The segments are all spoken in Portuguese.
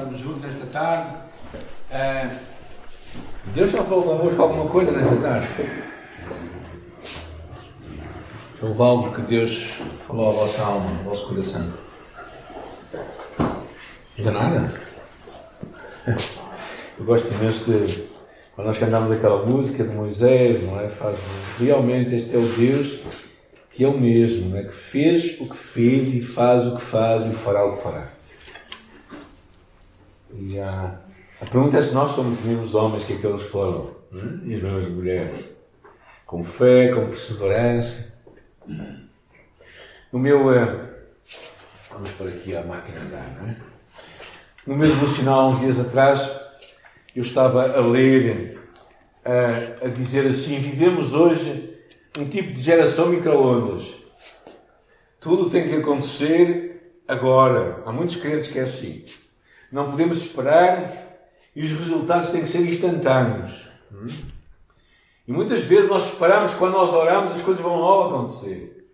estamos juntos esta tarde. Uh, Deus já falou convosco alguma coisa nesta tarde? Houve algo que Deus falou à vossa alma, ao vosso coração? Ainda nada? Eu gosto imenso de. Quando nós cantamos aquela música de Moisés, não é? Faz, realmente este é o Deus que é o mesmo, é? que fez o que fez e faz o que faz e fará o que fará. E a, a pergunta é se nós somos os mesmos homens que aqueles foram, é? e as mesmas mulheres, com fé, com perseverança. No meu. Uh, vamos por aqui a máquina andar, não é? No meu devocional, uns dias atrás, eu estava a ler, uh, a dizer assim: vivemos hoje um tipo de geração micro-ondas. Tudo tem que acontecer agora. Há muitos crentes que é assim. Não podemos esperar e os resultados têm que ser instantâneos. E muitas vezes nós esperamos, quando nós oramos, as coisas vão logo acontecer.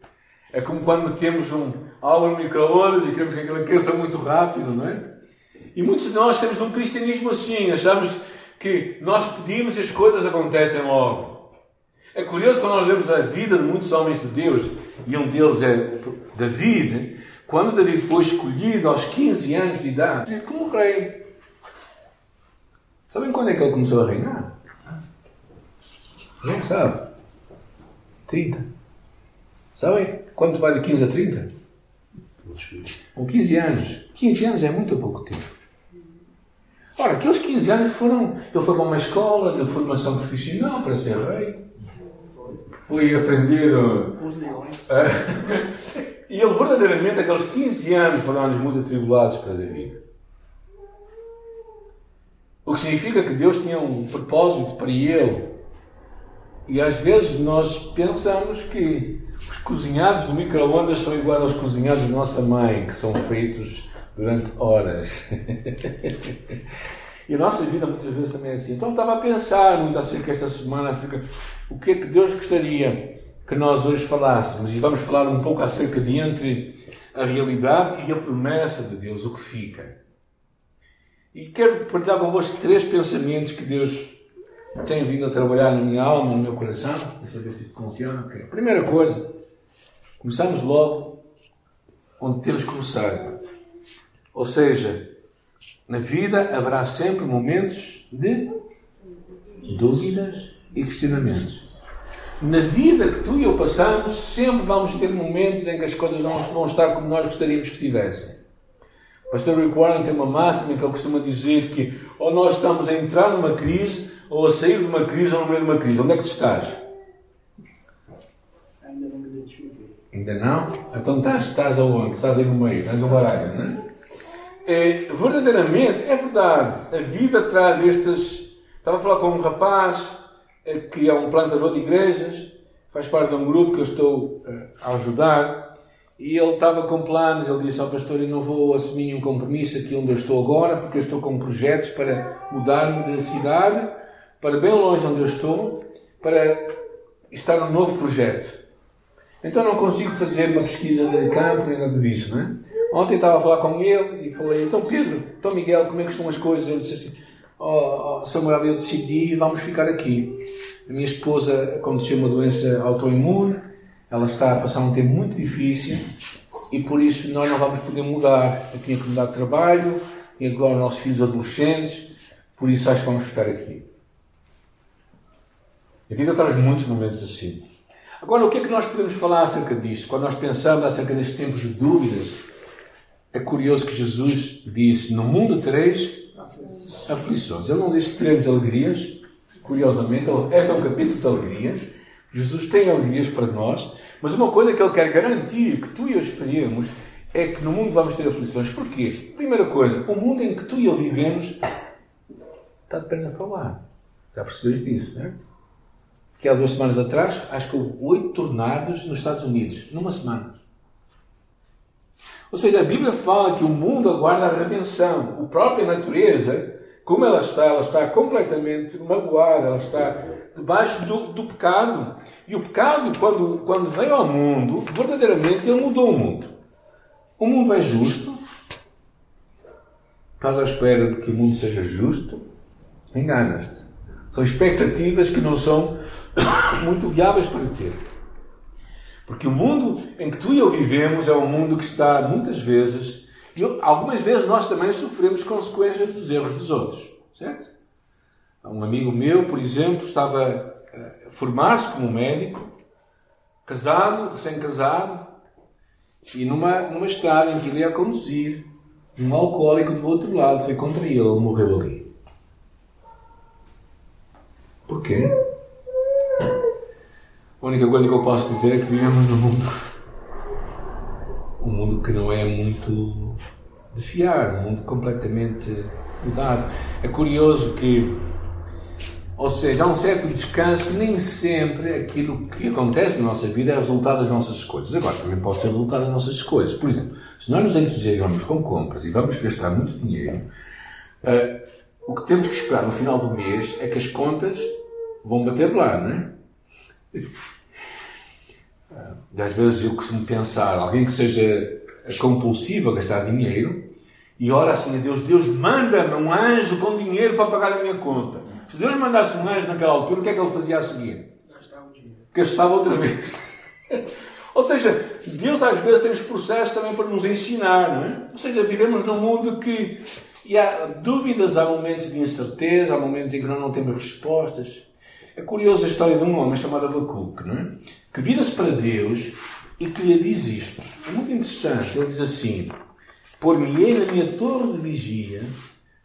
É como quando metemos um, algo no micro-ondas e queremos que aquilo aqueça muito rápido, não é? E muitos de nós temos um cristianismo assim, achamos que nós pedimos e as coisas acontecem logo. É curioso quando nós vemos a vida de muitos homens de Deus, e um deles é David, quando David foi escolhido aos 15 anos de idade como rei. Sabem quando é que ele começou a reinar? Quem sabe? 30. Sabem quanto vai de 15 a 30? Com 15 anos. 15 anos é muito pouco tempo. Ora, aqueles 15 anos foram. Ele foi para uma escola de formação profissional para ser rei. Foi aprender. e ele, verdadeiramente, aqueles 15 anos foram anos muito atribulados para David. O que significa que Deus tinha um propósito para ele. E às vezes nós pensamos que os cozinhados do micro-ondas são iguais aos cozinhados da nossa mãe, que são feitos durante horas. e a nossa vida muitas vezes também é assim. Então estava a pensar muito acerca desta semana, acerca o que é que Deus gostaria que nós hoje falássemos. E vamos falar um pouco acerca de entre a realidade e a promessa de Deus, o que fica. E quero partilhar convosco três pensamentos que Deus tem vindo a trabalhar na minha alma, no meu coração. Deixa eu ver se isto funciona. Okay. Primeira coisa, começamos logo onde temos que começar. Ou seja, na vida haverá sempre momentos de dúvidas e questionamentos. Na vida que tu e eu passamos, sempre vamos ter momentos em que as coisas não vão estar como nós gostaríamos que estivessem. O pastor Rick Warren tem uma máxima que ele costuma dizer que ou nós estamos a entrar numa crise, ou a sair de uma crise, ou no meio de uma crise. Onde é que tu estás? Ainda não? Então estás, estás aonde? Estás aí no meio, estás no baralho, não é? É? Verdadeiramente, é verdade. A vida traz estas. Estava a falar com um rapaz é, que é um plantador de igrejas, faz parte de um grupo que eu estou é, a ajudar. E ele estava com planos, ele disse ao pastor: Eu não vou assumir nenhum compromisso aqui onde eu estou agora, porque eu estou com projetos para mudar-me de cidade, para bem longe onde eu estou, para estar num novo projeto. Então não consigo fazer uma pesquisa de campo nem nada disso, não é? Ontem estava a falar com ele e falei: Então Pedro, então Miguel, como é que estão as coisas? Ele disse assim: oh, Samuel, eu decidi, vamos ficar aqui. A minha esposa aconteceu uma doença autoimune ela está a passar um tempo muito difícil e por isso nós não vamos poder mudar. Eu tinha que mudar de trabalho, tinha agora os nossos filhos adolescentes, por isso acho que vamos ficar aqui. A vida traz muitos momentos assim. Agora, o que é que nós podemos falar acerca disto? Quando nós pensamos acerca destes tempos de dúvidas, é curioso que Jesus disse: No mundo tereis aflições. Ele não disse que teremos alegrias. Curiosamente, este é um capítulo de alegrias. Jesus tem alegrias para nós, mas uma coisa que Ele quer garantir que tu e eu esperemos é que no mundo vamos ter aflições. Porquê? Primeira coisa, o mundo em que tu e eu vivemos está de perna para lá. Já percebeste isso, certo? Que há duas semanas atrás, acho que houve oito tornados nos Estados Unidos, numa semana. Ou seja, a Bíblia fala que o mundo aguarda a redenção. A própria natureza, como ela está, ela está completamente magoada, ela está debaixo do, do pecado. E o pecado, quando, quando veio ao mundo, verdadeiramente ele mudou o mundo. O mundo é justo, Estás à espera de que o mundo seja justo? Enganas-te. São expectativas que não são muito viáveis para ter. Porque o mundo em que tu e eu vivemos é um mundo que está muitas vezes, e algumas vezes nós também sofremos consequências dos erros dos outros, certo? Um amigo meu, por exemplo, estava a formar-se como médico, casado, recém-casado, e numa, numa estrada em que ele ia conduzir, um alcoólico do outro lado foi contra ele, ele morreu ali. Porquê? A única coisa que eu posso dizer é que vivemos num mundo. Um mundo que não é muito de fiar, um mundo completamente mudado. É curioso que. Ou seja, há um certo descanso que nem sempre aquilo que acontece na nossa vida é resultado das nossas escolhas. Agora, também pode ser resultado das nossas escolhas. Por exemplo, se nós nos entusiasmamos com compras e vamos gastar muito dinheiro, uh, o que temos que esperar no final do mês é que as contas vão bater lá, não é? E às vezes eu costumo pensar, alguém que seja compulsivo a gastar dinheiro e ora assim a Deus, Deus manda-me um anjo com dinheiro para pagar a minha conta. Se Deus mandasse um anjo naquela altura, o que é que ele fazia a seguir? Gastava o dinheiro. Gastava outra vez. Ou seja, Deus às vezes tem os processos também para nos ensinar, não é? Ou seja, vivemos num mundo que e há dúvidas, há momentos de incerteza, há momentos em que nós não temos respostas. É curiosa a história de um homem chamado Abacuque, não é? que vira-se para Deus e que lhe diz isto. É muito interessante. Ele diz assim: Pôr-me-ei na minha torre de vigia,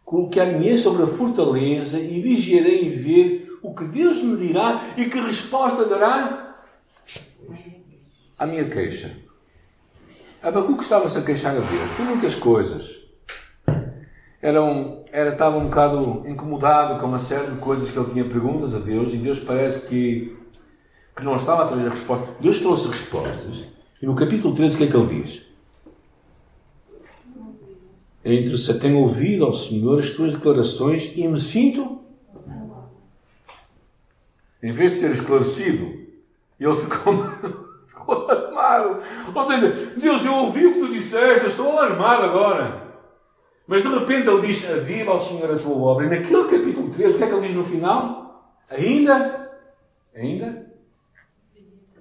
colocar-me-ei sobre a fortaleza e vigiarei ver o que Deus me dirá e que resposta dará à minha queixa. Abacuque estava-se a queixar a Deus por muitas coisas era um, era, estava um bocado incomodado com uma série de coisas que ele tinha perguntas a Deus e Deus parece que, que não estava a trazer respostas. Deus trouxe respostas. E no capítulo 13 o que é que ele diz? É interessante. Tenho ouvido ao Senhor as tuas declarações e me sinto. Em vez de ser esclarecido, ele ficou, ficou alarmado. Ou seja, Deus, eu ouvi o que tu disseste, eu estou alarmado agora. Mas de repente ele diz: Aviva ao Senhor a tua obra. E naquele capítulo 13, o que é que ele diz no final? Ainda, ainda,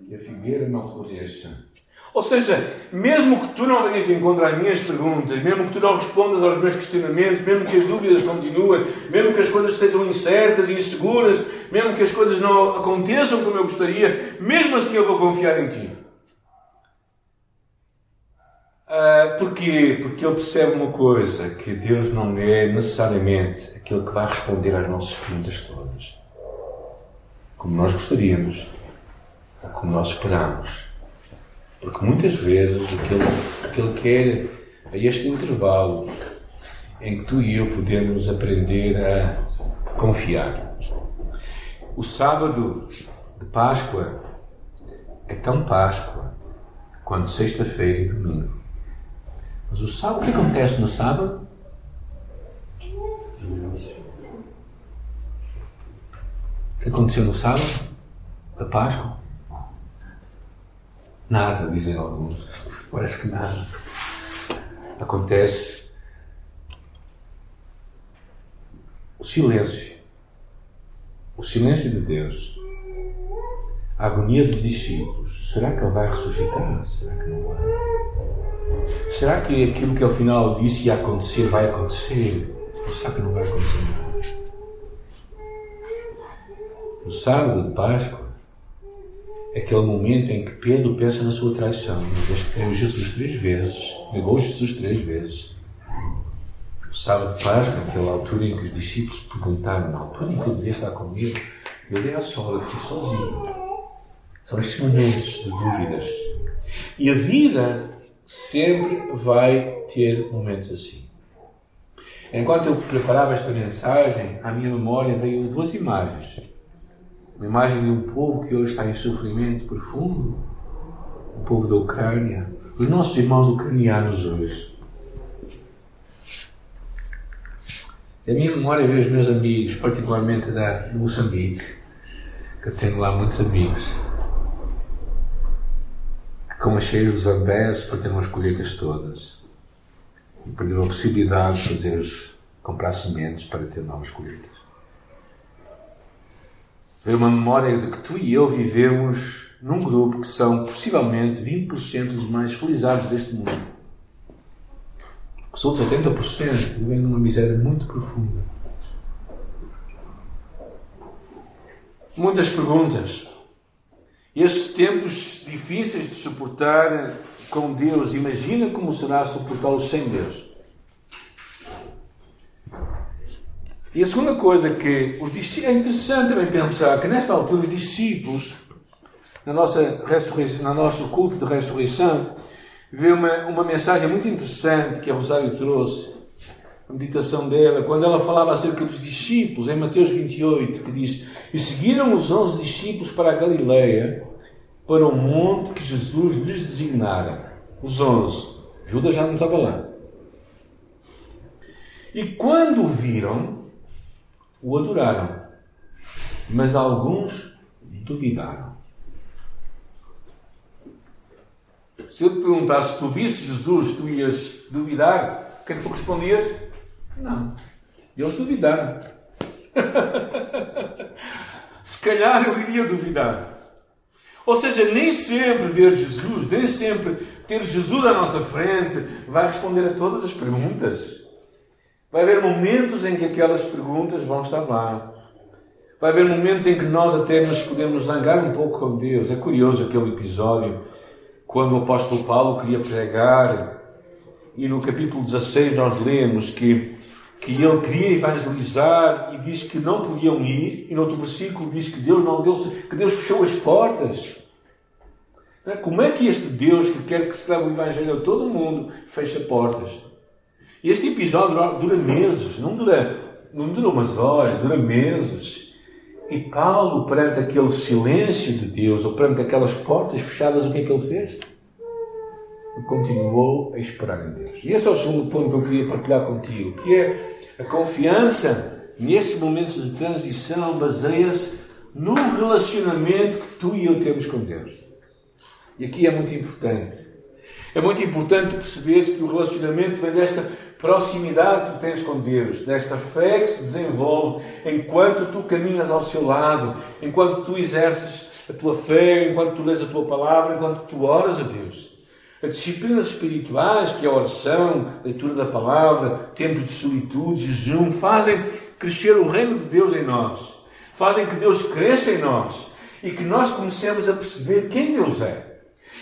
e a figueira não floresça. Ou seja, mesmo que tu não venhas de encontro às minhas perguntas, mesmo que tu não respondas aos meus questionamentos, mesmo que as dúvidas continuem, mesmo que as coisas estejam incertas e inseguras, mesmo que as coisas não aconteçam como eu gostaria, mesmo assim eu vou confiar em ti. Uh, porquê? Porque ele percebe uma coisa: que Deus não é necessariamente aquele que vai responder às nossas perguntas todas, como nós gostaríamos, ou como nós esperamos. Porque muitas vezes o que o que ele quer é este intervalo em que tu e eu podemos aprender a confiar. O sábado de Páscoa é tão Páscoa quanto sexta-feira e domingo. Mas o sábado, o que acontece no sábado? Silêncio. O que aconteceu no sábado? Da Páscoa? Nada, dizem alguns. Parece que nada. Acontece o silêncio. O silêncio de Deus. A agonia dos discípulos. Será que ele vai ressuscitar? Será que não vai? Será que aquilo que ao final disse ia acontecer vai acontecer? Ou será que não vai acontecer nada? No sábado de Páscoa, aquele momento em que Pedro pensa na sua traição, uma vez que traiu Jesus três vezes, negou Jesus três vezes. No sábado de Páscoa, aquela altura em que os discípulos perguntaram, na altura em que eu devia estar comigo, eu dei a sol, eu fui sozinho. São estes momentos de dúvidas. E a vida sempre vai ter momentos assim. Enquanto eu preparava esta mensagem, à minha memória veio duas imagens. Uma imagem de um povo que hoje está em sofrimento profundo, o povo da Ucrânia, os nossos irmãos ucranianos hoje. A minha memória veio os meus amigos, particularmente da Moçambique, que eu tenho lá muitos amigos cheios de zambés para ter umas colheitas todas. E perderam a possibilidade de fazer os, comprar sementes para ter novas colheitas. Veio uma memória de que tu e eu vivemos num grupo que são possivelmente 20% dos mais felizados deste mundo. Os outros 80% vivem numa miséria muito profunda. Muitas perguntas. Estes tempos difíceis de suportar com Deus, imagina como será suportá-los sem Deus. E a segunda coisa que é interessante também pensar que nesta altura os discípulos, na nossa ressurreição, no nosso culto de ressurreição, vê uma, uma mensagem muito interessante que a Rosário trouxe, a meditação dela, quando ela falava acerca dos discípulos, em Mateus 28, que diz: E seguiram os onze discípulos para a Galileia, para o monte que Jesus lhes designara. Os onze. Judas já não estava lá. E quando o viram, o adoraram, mas alguns duvidaram. Se eu te perguntasse se tu visse Jesus, tu ias duvidar? O que é que tu respondias? Não. Eles duvidaram. se calhar eu iria duvidar. Ou seja, nem sempre ver Jesus, nem sempre ter Jesus à nossa frente vai responder a todas as perguntas. Vai haver momentos em que aquelas perguntas vão estar lá. Vai haver momentos em que nós até nos podemos zangar um pouco com Deus. É curioso aquele episódio quando o apóstolo Paulo queria pregar e no capítulo 16 nós lemos que, que ele queria evangelizar e diz que não podiam ir e no outro versículo diz que Deus não deu, que Deus fechou as portas. Como é que este Deus que quer que se leve o evangelho a todo mundo fecha portas? Este episódio dura meses, não dura, não dura umas horas, dura meses. E Paulo, perante aquele silêncio de Deus, ou perante aquelas portas fechadas, o que é que ele fez? Continuou a esperar em Deus. E esse é o segundo ponto que eu queria partilhar contigo, que é a confiança nesses momentos de transição baseia-se no relacionamento que tu e eu temos com Deus. E aqui é muito importante. É muito importante perceberes que o relacionamento vem desta proximidade que tu tens com Deus, desta fé que se desenvolve enquanto tu caminhas ao seu lado, enquanto tu exerces a tua fé, enquanto tu lês a tua palavra, enquanto tu oras a Deus. As disciplinas espirituais, que é a oração, leitura da palavra, tempos de solitude, jejum, fazem crescer o reino de Deus em nós, fazem que Deus cresça em nós e que nós comecemos a perceber quem Deus é.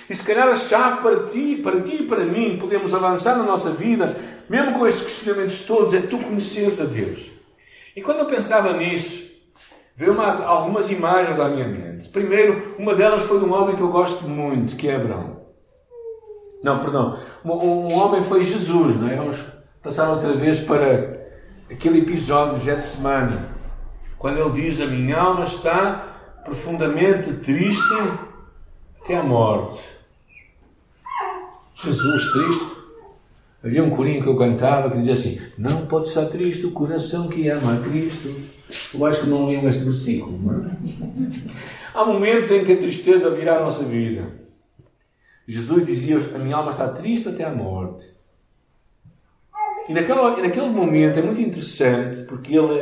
E se calhar a chave para ti, para ti e para mim, podemos avançar na nossa vida, mesmo com estes questionamentos todos, é tu conheceres a Deus. E quando eu pensava nisso, veio uma, algumas imagens à minha mente. Primeiro, uma delas foi de um homem que eu gosto muito, que é Abraão. Não, perdão. Um, um homem foi Jesus, não é? Vamos passar outra vez para aquele episódio de Getsemane, quando ele diz: A minha alma está profundamente triste até a morte. Jesus triste. Havia um corinho que eu cantava que dizia assim: Não pode estar triste o coração que ama a Cristo. Eu acho que não lembro este versículo. Não é? Há momentos em que a tristeza virá a nossa vida. Jesus dizia: A minha alma está triste até a morte. E naquela, naquele momento é muito interessante porque ele,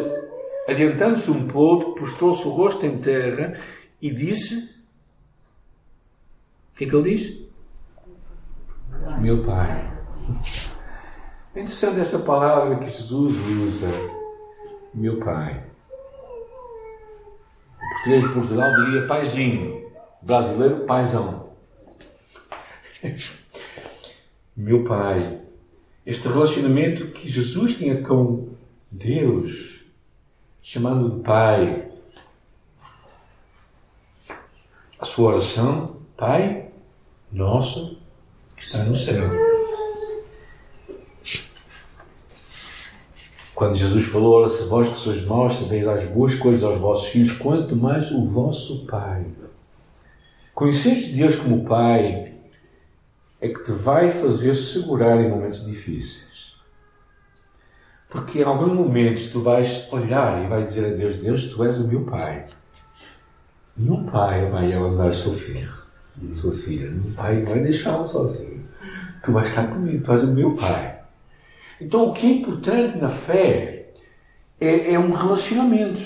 adiantando-se um pouco, postou-se o rosto em terra e disse: O que é que ele diz? meu Pai. É interessante esta palavra que Jesus usa, meu Pai. O português de Portugal diria paizinho, brasileiro paizão. meu Pai. Este relacionamento que Jesus tinha com Deus, chamando de Pai. A sua oração, Pai nosso que está no céu. Quando Jesus falou, olha, se vós que sois maus, sabeis as boas coisas aos vossos filhos, quanto mais o vosso Pai. Conheceres Deus como Pai é que te vai fazer segurar em momentos difíceis. Porque em alguns momentos tu vais olhar e vais dizer a Deus, Deus, tu és o meu Pai. Nenhum pai vai andar seu filho sua filha. Meu pai vai deixá-la sozinho. Tu vais estar comigo, tu és o meu pai. Então, o que é importante na fé é, é um relacionamento.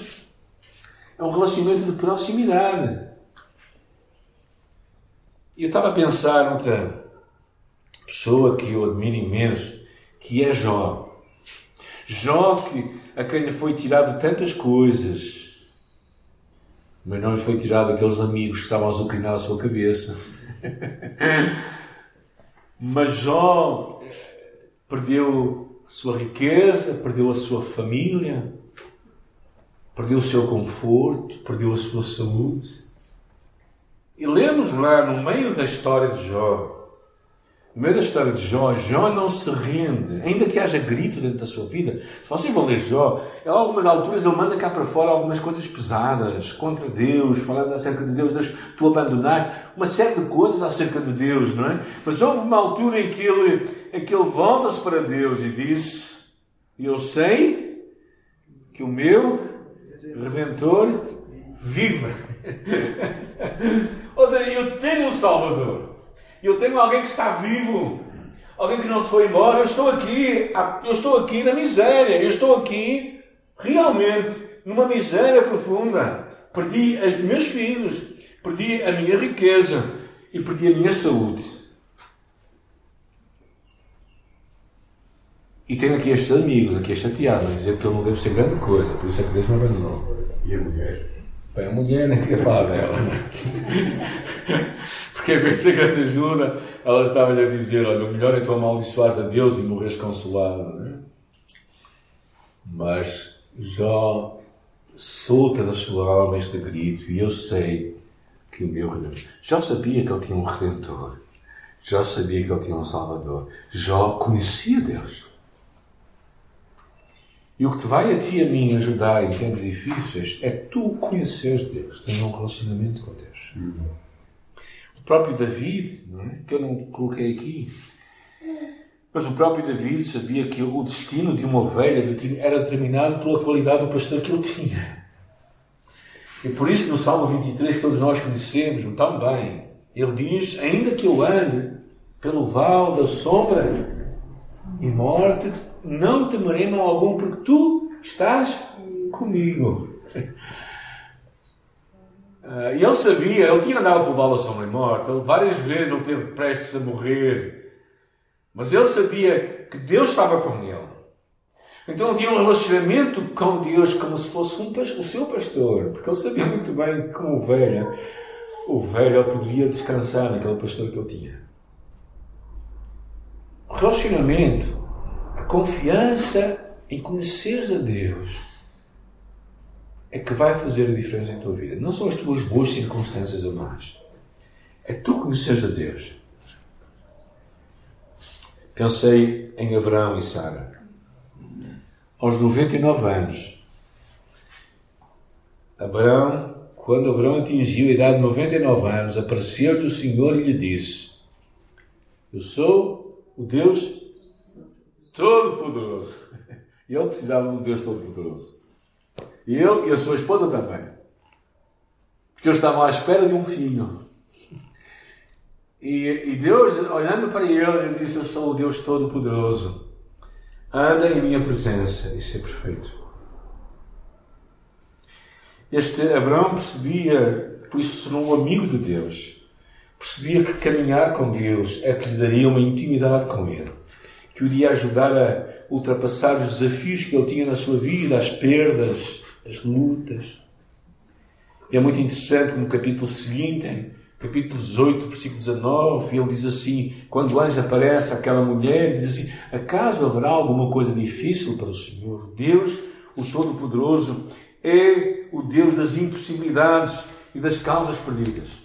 É um relacionamento de proximidade. E eu estava a pensar noutra pessoa que eu admiro imenso, que é Jó. Jó, que, a quem lhe foi tirado tantas coisas, mas não lhe foi tirado aqueles amigos que estavam a azucrinar a sua cabeça. mas Jó perdeu a sua riqueza, perdeu a sua família, perdeu o seu conforto, perdeu a sua saúde. E lemos lá no meio da história de Jó, no meio da história de Jó, Jó não se rende, ainda que haja grito dentro da sua vida. Se vocês vão ler Jó, em algumas alturas ele manda cá para fora algumas coisas pesadas contra Deus, falando acerca de Deus, Deus, tu abandonaste, uma série de coisas acerca de Deus, não é? Mas houve uma altura em que ele, em que ele volta-se para Deus e diz: Eu sei que o meu Redentor vive. Ou seja, eu tenho um Salvador. Eu tenho alguém que está vivo, alguém que não se foi embora. Eu estou aqui, eu estou aqui na miséria, eu estou aqui realmente numa miséria profunda. Perdi os meus filhos, perdi a minha riqueza e perdi a minha saúde. E tenho aqui estes amigos, aqui a chatear, a dizer que eu não devo ser grande coisa, por isso é que Deus me abandonou. E a mulher? Bem, a mulher nem queria falar dela. Porque de ser grande ajuda, ela estava-lhe a dizer: Olha, o melhor é tu amaldiçoares a Deus e morres consolado. Né? Mas Jó solta da sua alma este grito e eu sei que o meu Redentor. Jó sabia que ele tinha um Redentor. Jó sabia que ele tinha um Salvador. Jó conhecia Deus. E o que te vai a ti e a mim ajudar em tempos difíceis é tu conheceres Deus, ter um relacionamento com Deus. Uhum o próprio David, é? que eu não coloquei aqui, mas o próprio David sabia que o destino de uma ovelha era determinado pela qualidade do pastor que ele tinha. E por isso no Salmo 23, que todos nós conhecemos tão bem, ele diz: Ainda que eu ande pelo vale da sombra e morte, não temerei mal algum, porque tu estás comigo. Uh, e ele sabia, ele tinha andado por Vala Sombra e Morte, ele, várias vezes ele teve prestes a morrer, mas ele sabia que Deus estava com ele. Então ele tinha um relacionamento com Deus como se fosse um, o seu pastor, porque ele sabia muito bem que, como ovelha, ele poderia descansar naquele pastor que ele tinha. O relacionamento, a confiança em conheceres a Deus é que vai fazer a diferença em tua vida. Não são as tuas boas circunstâncias ou más. É tu conheceres a Deus. Pensei em Abraão e Sara. Aos 99 anos, Abraão, quando Abraão atingiu a idade de 99 anos, apareceu-lhe o Senhor e lhe disse: Eu sou o Deus Todo-Poderoso. E ele precisava do Deus Todo-Poderoso. E ele e a sua esposa também. Porque eles estavam à espera de um filho. E, e Deus, olhando para ele, ele disse: Eu sou o Deus Todo-Poderoso. Anda em minha presença e ser perfeito. Este Abraão percebia, por isso se tornou um amigo de Deus. Percebia que caminhar com Deus é que lhe daria uma intimidade com Ele, que o iria ajudar a ultrapassar os desafios que ele tinha na sua vida, as perdas, as lutas. É muito interessante no capítulo seguinte, capítulo 18, versículo 19, ele diz assim: quando o anjo aparece àquela mulher, diz assim: acaso haverá alguma coisa difícil para o Senhor? Deus, o Todo-Poderoso, é o Deus das impossibilidades e das causas perdidas.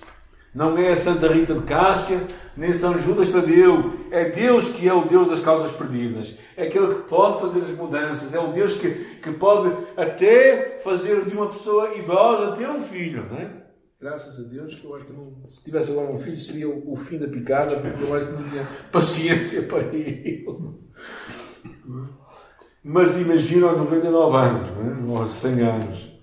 Não é a Santa Rita de Cássia, nem São Judas Tadeu. É Deus que é o Deus das causas perdidas. É aquele que pode fazer as mudanças. É o Deus que, que pode até fazer de uma pessoa idosa ter um filho. Não é? Graças a Deus, que eu acho que não, se tivesse agora um filho seria o, o fim da picada, porque eu acho que não tinha paciência para ele. Mas imagina aos 99 anos, não é? aos 100 anos.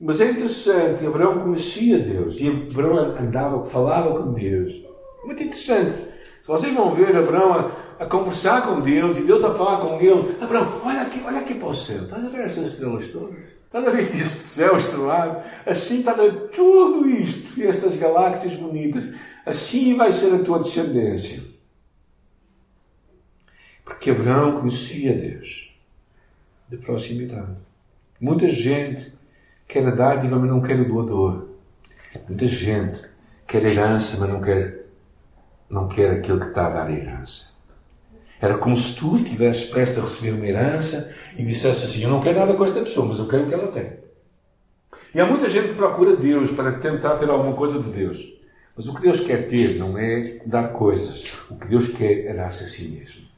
Mas é interessante, Abraão conhecia Deus e Abraão andava, falava com Deus. Muito interessante. Se vocês vão ver Abraão a, a, conversar com Deus e Deus a falar com ele, Abraão, olha aqui, olha aqui para o céu, estás a ver essas estrelas todas? Estás a ver este céu estrelado? Assim estás a ver tudo isto estas galáxias bonitas. Assim vai ser a tua descendência. Porque Abraão conhecia Deus de proximidade. Muita gente quer a dádiva, mas não quer o doador. Muita gente quer herança, mas não quer, não quer aquele que está a dar herança. Era como se tu estivesses prestes a receber uma herança e dissesse assim: Eu não quero nada com esta pessoa, mas eu quero o que ela tem. E há muita gente que procura Deus para tentar ter alguma coisa de Deus. Mas o que Deus quer ter não é dar coisas. O que Deus quer é dar-se a si mesmo.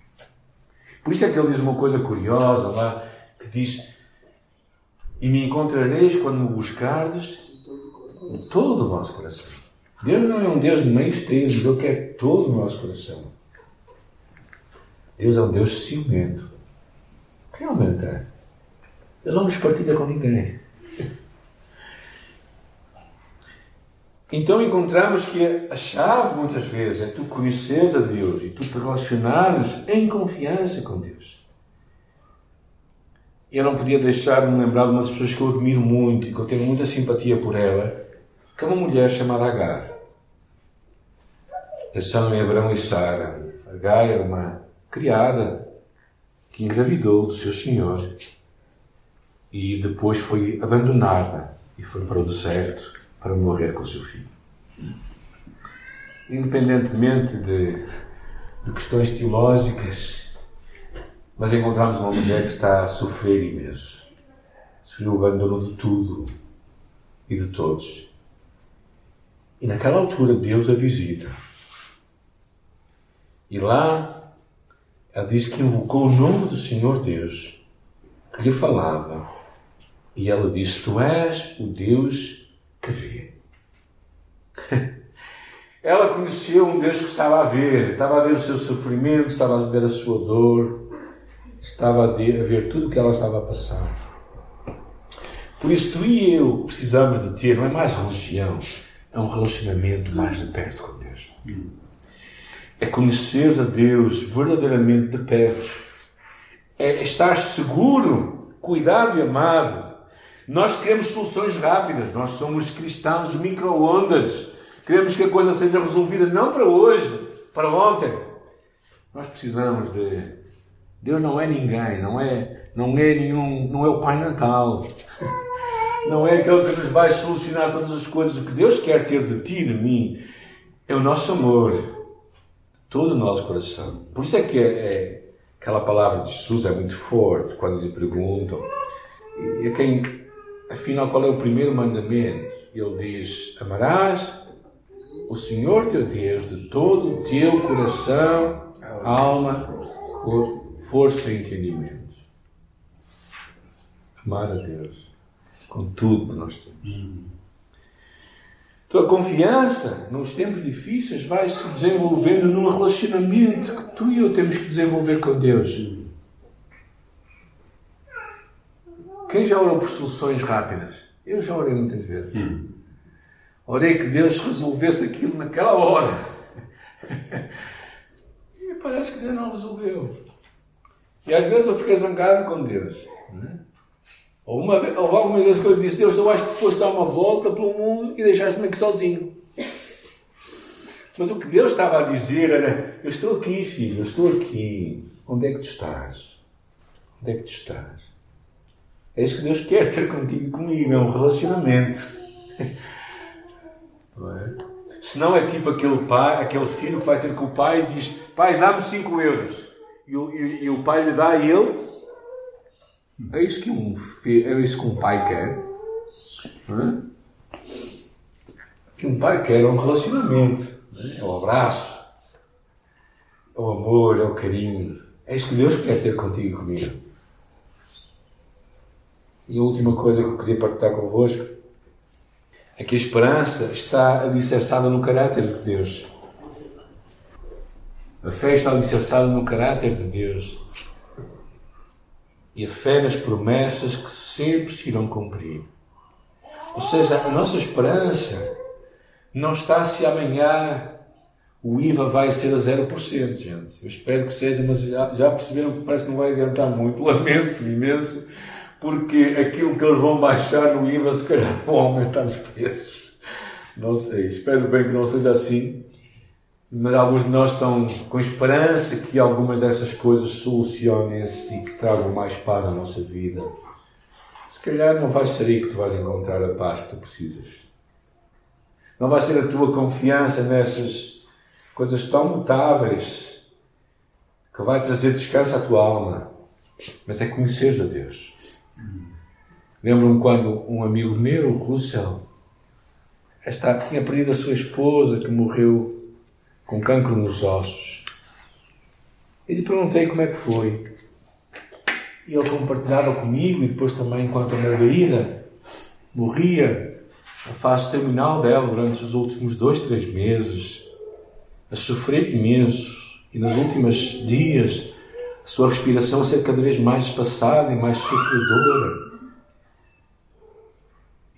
Por isso é que ele diz uma coisa curiosa lá, que diz: E me encontrareis quando me buscardes de todo o vosso coração. Deus não é um Deus de meios termos, Ele quer todo o nosso coração. Deus é um Deus ciumento. Realmente é. Ele não nos partilha com ninguém. Então encontramos que a chave muitas vezes é tu conheceres a Deus e tu te relacionares em confiança com Deus. Eu não podia deixar de me lembrar de uma das pessoas que eu admiro muito e que eu tenho muita simpatia por ela, que é uma mulher chamada Agar. Pensando em Abraão e Sara. Agar era uma criada que engravidou do seu senhor e depois foi abandonada e foi para o deserto para morrer com o seu filho. Independentemente de, de questões teológicas, mas encontramos uma mulher que está a sofrer imenso. Sofreu o abandono de tudo e de todos. E naquela altura Deus a visita. E lá ela diz que invocou o nome do Senhor Deus, que lhe falava. E ela disse: Tu és o Deus que vê. ela conheceu um Deus que estava a ver, estava a ver o seu sofrimento, estava a ver a sua dor, estava a ver tudo o que ela estava a passar. Por isso, tu e eu precisamos de ter, não é mais religião, é um relacionamento mais de perto com Deus é conhecer a Deus verdadeiramente de perto, é estar seguro, cuidado e amado. Nós queremos soluções rápidas, nós somos cristãos de micro-ondas, queremos que a coisa seja resolvida não para hoje, para ontem. Nós precisamos de. Deus não é ninguém, não é, não é nenhum, não é o Pai Natal. Não é aquele que nos vai solucionar todas as coisas. O que Deus quer ter de ti, de mim, é o nosso amor todo o nosso coração. Por isso é que é, é, aquela palavra de Jesus é muito forte quando lhe perguntam. E quem, afinal, qual é o primeiro mandamento? Ele diz: Amarás o Senhor teu Deus de todo o teu coração, alma, força e entendimento. Amar a Deus com tudo que nós temos. Tua confiança nos tempos difíceis vai se desenvolvendo num relacionamento que tu e eu temos que desenvolver com Deus. Quem já orou por soluções rápidas? Eu já orei muitas vezes. Hum. Orei que Deus resolvesse aquilo naquela hora. E parece que Deus não resolveu. E às vezes eu fiquei zangado com Deus. Né? Houve, uma, houve alguma vez que eu lhe disse: Deus, eu acho que foste dar uma volta pelo mundo e deixaste-me aqui sozinho. Mas o que Deus estava a dizer era: Eu estou aqui, filho, eu estou aqui. Onde é que tu estás? Onde é que tu estás? É isso que Deus quer ter contigo comigo, é um relacionamento. Não é? Se não é tipo aquele pai, aquele filho que vai ter com o pai e diz: Pai, dá-me 5 euros. E, e, e o pai lhe dá a ele é isso que um, é isso que um pai quer. Não é? que um pai quer é um relacionamento. É o abraço, é o amor, é o carinho. É isso que Deus quer ter contigo e comigo. E a última coisa que eu queria partilhar convosco é que a esperança está alicerçada no caráter de Deus. A fé está alicerçada no caráter de Deus e a fé nas promessas que sempre se irão cumprir. Ou seja, a nossa esperança não está se amanhã o IVA vai ser a 0%, gente. Eu espero que seja, mas já, já perceberam que parece que não vai adiantar muito. Lamento imenso, porque aquilo que eles vão baixar no IVA, se calhar vão aumentar os preços. Não sei, espero bem que não seja assim. Mas alguns de nós estão com esperança que algumas dessas coisas solucionem-se e que tragam mais paz à nossa vida. Se calhar não vai ser aí que tu vais encontrar a paz que tu precisas. Não vai ser a tua confiança nessas coisas tão mutáveis que vai trazer descanso à tua alma, mas é conheceres a Deus. Lembro-me quando um amigo meu, Russell, esta, tinha perdido a sua esposa que morreu com cancro nos ossos. E lhe perguntei como é que foi. E ele compartilhava comigo, e depois também, enquanto a Margarida morria, a fase terminal dela durante os últimos dois, três meses, a sofrer imenso e nos últimos dias a sua respiração a ser cada vez mais espaçada e mais sofredora.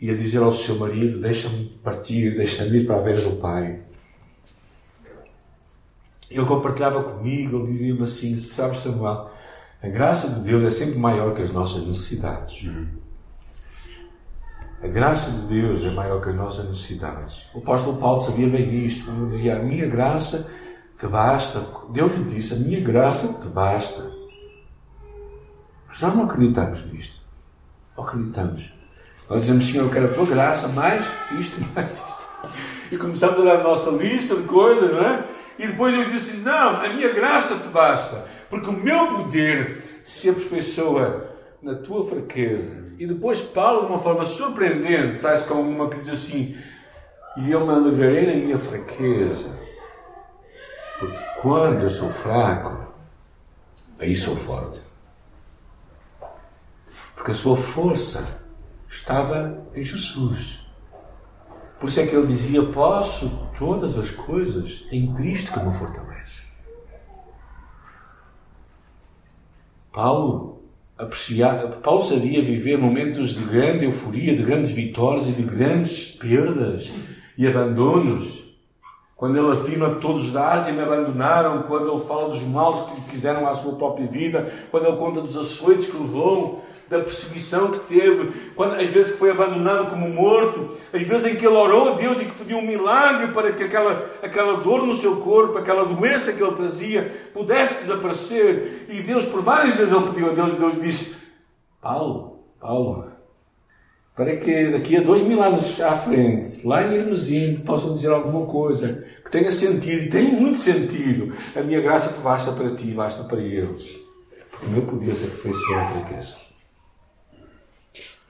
E a dizer ao seu marido: Deixa-me partir, deixa-me ir para a beira do Pai. Ele compartilhava comigo, ele dizia-me assim: Sabe, Samuel, a graça de Deus é sempre maior que as nossas necessidades. A graça de Deus é maior que as nossas necessidades. O apóstolo Paulo sabia bem isto, quando dizia: A minha graça te basta. Deus lhe disse: A minha graça te basta. Mas nós não acreditamos nisto. Não acreditamos. Nós dizemos: Senhor, eu quero a tua graça, mais isto, mais isto. E começamos a dar a nossa lista de coisas, não é? E depois Deus disse: Não, a minha graça te basta. Porque o meu poder se aperfeiçoa na tua fraqueza. E depois Paulo, de uma forma surpreendente, sai-se com uma que diz assim: E eu me alegrarei na minha fraqueza, porque quando eu sou fraco, aí sou forte. Porque a sua força estava em Jesus. Por isso é que ele dizia: Posso todas as coisas em Cristo que me fortalece. Paulo apreciar. Paulo sabia viver momentos de grande euforia, de grandes vitórias e de grandes perdas e abandonos. Quando ele afirma todos da Ásia me abandonaram, quando ele fala dos males que lhe fizeram à sua própria vida, quando ele conta dos açoites que levou, da perseguição que teve, quando às vezes foi abandonado como morto, às vezes em que ele orou a Deus e que pediu um milagre para que aquela, aquela dor no seu corpo, aquela doença que ele trazia, pudesse desaparecer. E Deus, por várias vezes, ele pediu a Deus e Deus disse: Paulo, Paulo, para que daqui a dois mil anos à frente, lá em Hermesinde, possam dizer alguma coisa que tenha sentido, e tem muito sentido. A minha graça te basta para ti, basta para eles. Porque o meu poder se aperfeiçoa a fraqueza.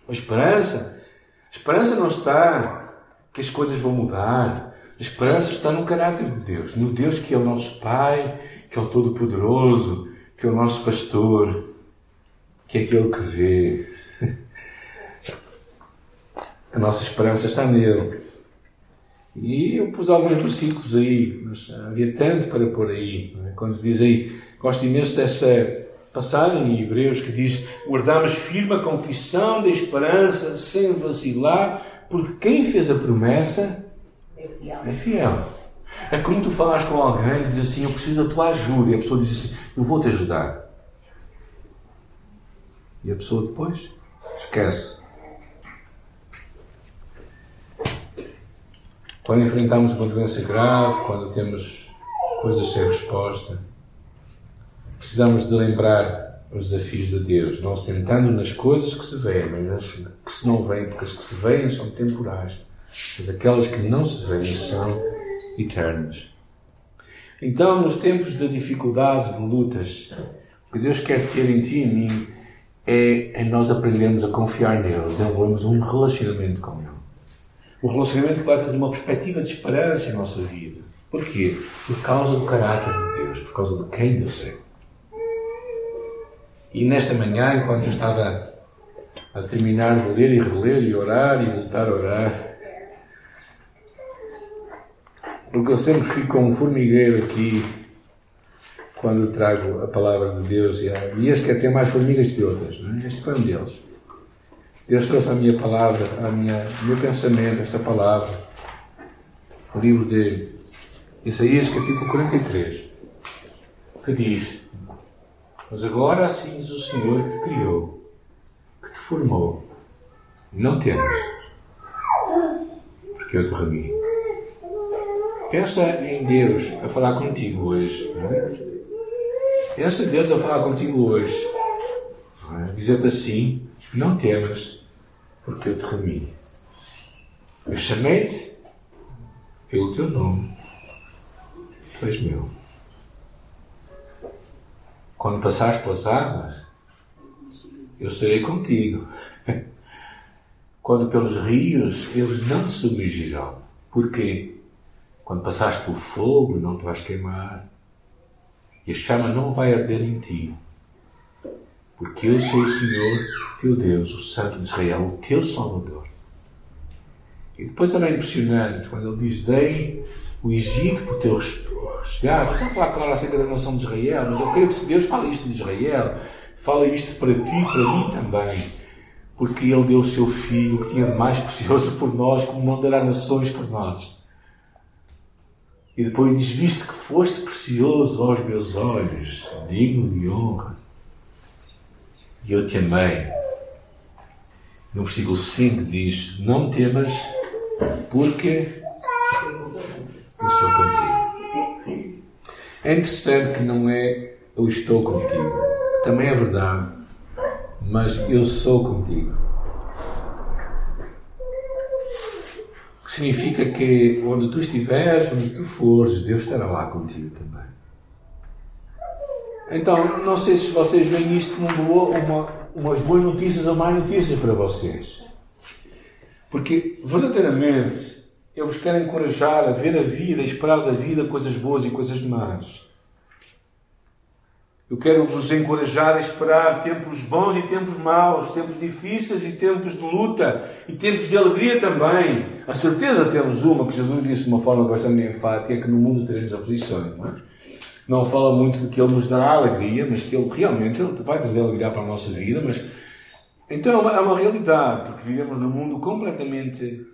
A esperança. A esperança não está que as coisas vão mudar. A esperança está no caráter de Deus, no Deus que é o nosso Pai, que é o Todo-Poderoso, que é o nosso pastor, que é aquele que vê. A nossa esperança está nele. E eu pus alguns versículos aí, mas havia tanto para pôr aí. É? Quando diz aí, gosto imenso dessa passagem em Hebreus que diz: guardamos firme a confissão da esperança sem vacilar, porque quem fez a promessa é fiel. É, fiel. é como tu falas com alguém e diz assim: Eu preciso da tua ajuda, e a pessoa diz assim: Eu vou te ajudar. E a pessoa depois esquece. Quando enfrentamos uma doença grave, quando temos coisas sem resposta, precisamos de lembrar os desafios de Deus, não se tentando nas coisas que se veem, mas nas que se não veem, porque as que se veem são temporais, mas aquelas que não se veem são eternas. Então, nos tempos de dificuldades, de lutas, o que Deus quer ter em ti e em mim é em nós aprendermos a confiar nele, desenvolvemos um relacionamento com ele. Um relacionamento que vai trazer uma perspectiva de esperança em nossa vida. Porquê? Por causa do caráter de Deus, por causa de quem Deus é. E nesta manhã, enquanto eu estava a terminar de ler e reler e orar e voltar a orar, porque eu sempre fico um formigueiro aqui quando trago a palavra de Deus e há dias que até mais formigas que outras. Não é? Este foi um deles. Deus trouxe a minha palavra, a minha, meu pensamento, esta palavra, o livro de Isaías capítulo 43, que diz: Mas agora assim diz o Senhor que te criou, que te formou. Não temas, porque eu te remi. Pensa em Deus a falar contigo hoje. Não é? Pensa em Deus a falar contigo hoje. É? Dizer-te assim: Não temas, porque eu te remi. Eu chamei-te pelo teu nome és meu. Quando passares pelas águas, eu serei contigo. Quando pelos rios, eles não te submergirão. Porquê? Quando passares pelo fogo, não te vais queimar. E a chama não vai arder em ti. Porque eu sou o Senhor, teu Deus, o Santo de Israel, o teu Salvador. E depois é impressionante quando ele diz: Dei o Egito por teu resgate. Não estou a falar, claro, acerca da nação de Israel, mas eu creio que se Deus fala isto de Israel, fala isto para ti para mim também. Porque Ele deu o seu Filho, que tinha de mais precioso por nós, como não dará nações por nós. E depois diz: Visto que foste precioso aos meus olhos, digno de honra, e eu te amei. No versículo 5 diz: Não temas, porque eu sou contigo. É interessante que não é eu estou contigo. Também é verdade. Mas eu sou contigo. Que significa que onde tu estiveres, onde tu fores, Deus estará lá contigo também. Então, não sei se vocês veem isto como uma, umas boas notícias ou más notícias para vocês. Porque, verdadeiramente, eu vos quero encorajar a ver a vida e esperar da vida coisas boas e coisas más. Eu quero vos encorajar a esperar tempos bons e tempos maus, tempos difíceis e tempos de luta e tempos de alegria também. A certeza temos uma que Jesus disse de uma forma bastante enfática que no mundo teremos aflições. Não, é? não fala muito de que Ele nos dará alegria, mas que Ele realmente ele vai trazer alegria para a nossa vida. Mas então é uma, é realidade porque vivemos num mundo completamente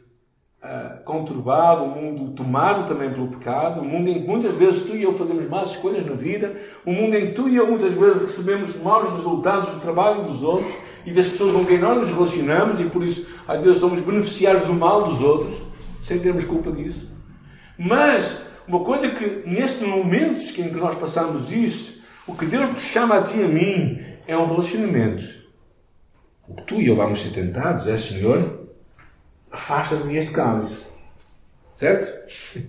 uh, conturbado, um mundo tomado também pelo pecado, um mundo em que muitas vezes tu e eu fazemos más escolhas na vida, um mundo em que tu e eu muitas vezes recebemos maus resultados do trabalho dos outros e das pessoas com quem nós nos relacionamos e por isso às vezes somos beneficiários do mal dos outros, sem termos culpa disso. Mas uma coisa que nestes momentos em que nós passamos isso, o que Deus nos chama a ti e a mim é um relacionamento. O que tu e eu vamos ser tentados é, Senhor, afasta-me este cálice. Certo?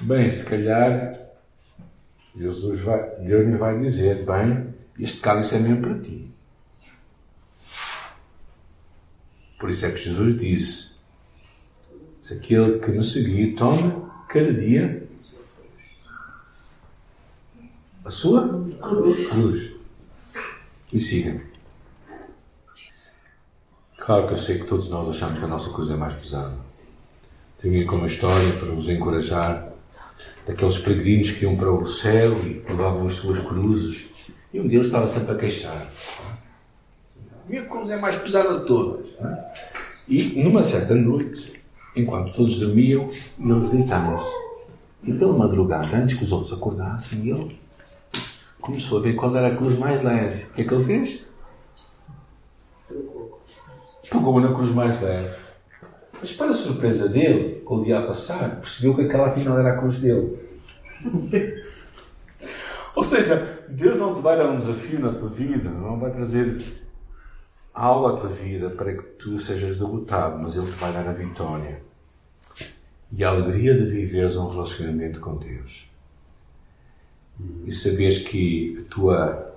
Bem, se calhar Jesus vai, Deus nos vai dizer: bem, este cálice é mesmo para ti. Por isso é que Jesus disse: se aquele que me seguir toma cada dia a sua cruz e siga-me. Claro que eu sei que todos nós achamos que a nossa cruz é mais pesada. Aqui uma história para vos encorajar daqueles peregrinos que iam para o céu e levavam as suas cruzes e um deles estava sempre a queixar. Minha cruz é mais pesada de todas. É? E numa certa noite, enquanto todos dormiam, eles deitaram-se. E pela madrugada, antes que os outros acordassem, ele começou a ver qual era a cruz mais leve. O que é que ele fez? Pegou na cruz mais leve. Mas para a surpresa dele, com o dia a passar, percebeu que aquela afinal era a cruz dele. Ou seja, Deus não te vai dar um desafio na tua vida, não vai trazer algo à tua vida para que tu sejas derrotado, mas Ele te vai dar a vitória e a alegria de viveres um relacionamento com Deus. E saberes que a tua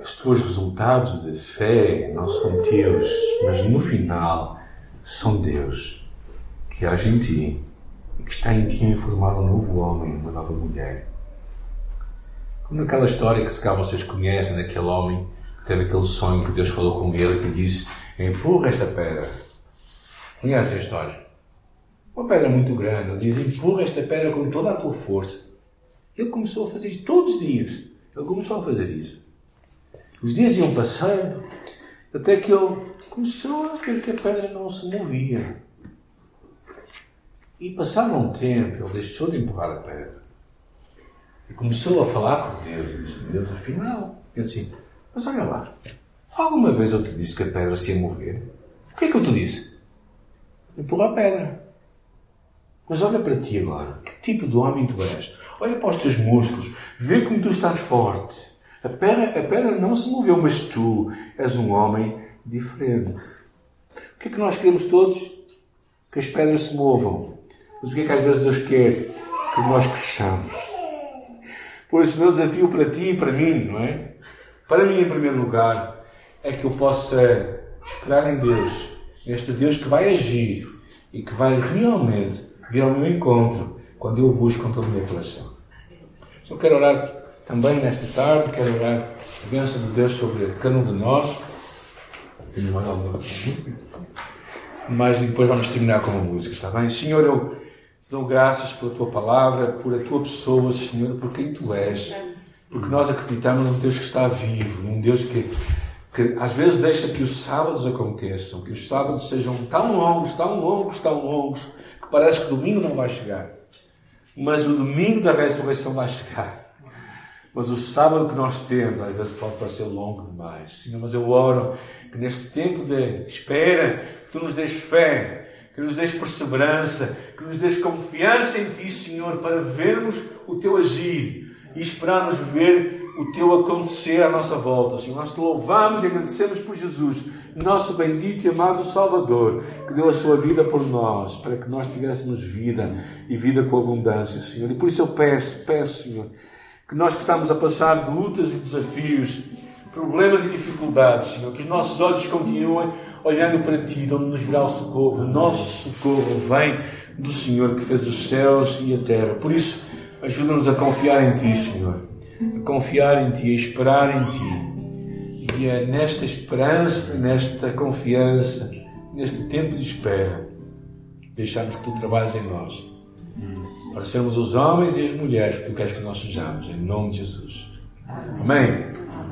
os teus resultados de fé não são teus, mas no final são Deus que age em ti e que está em ti a informar um novo homem, uma nova mulher. Como naquela história que se cá vocês conhecem, daquele homem que teve aquele sonho que Deus falou com ele, que disse: empurra esta pedra. Conhecem a história? Uma pedra muito grande. Ele diz: empurra esta pedra com toda a tua força. Ele começou a fazer isso todos os dias. Ele começou a fazer isso. Os dias iam passando até que ele começou a ver que a pedra não se movia. E passado um tempo, ele deixou de empurrar a pedra. E começou a falar com Deus. E disse: Deus, afinal. Ele disse: Mas olha lá, alguma vez eu te disse que a pedra se ia mover? O que é que eu te disse? Empurra a pedra. Mas olha para ti agora. Que tipo de homem tu és? Olha para os teus músculos. Vê como tu estás forte. A pedra, a pedra não se moveu, mas tu és um homem diferente. O que é que nós queremos todos? Que as pedras se movam. Mas o que é que às vezes Deus quer? Que nós cresçamos. Por isso, meu desafio para ti e para mim, não é? Para mim, em primeiro lugar, é que eu possa esperar em Deus. Este Deus que vai agir e que vai realmente vir ao meu encontro quando eu o busco com todo o meu coração. Eu quero orar também nesta tarde, quero orar a bênção de Deus sobre cada um de nós. Tenho mais Mas depois vamos terminar com uma música, está bem? Senhor, eu te dou graças pela tua palavra, por a tua pessoa, Senhor, por quem tu és. Porque nós acreditamos num Deus que está vivo, num Deus que, que às vezes deixa que os sábados aconteçam, que os sábados sejam tão longos, tão longos, tão longos, que parece que domingo não vai chegar. Mas o domingo da ressurreição vai chegar. Mas o sábado que nós temos, às vezes pode parecer longo demais. Senhor, mas eu oro que neste tempo de espera, que tu nos des fé, que nos des perseverança, que nos des confiança em Ti, Senhor, para vermos o Teu agir e esperarmos ver o Teu acontecer à nossa volta. Senhor, nós te louvamos e agradecemos por Jesus, nosso bendito e amado Salvador, que deu a sua vida por nós, para que nós tivéssemos vida e vida com abundância, Senhor. E por isso eu peço, peço, Senhor, que nós que estamos a passar lutas e desafios, problemas e dificuldades, Senhor, que os nossos olhos continuem olhando para Ti, de onde nos virá o socorro. O nosso socorro vem do Senhor que fez os céus e a terra. Por isso, ajuda-nos a confiar em Ti, Senhor, a confiar em Ti, a esperar em Ti. E é nesta esperança, nesta confiança, neste tempo de espera, deixarmos que Tu trabalhes em nós para sermos os homens e as mulheres que tu queres que nós sejamos, em nome de Jesus. Amém. Amém.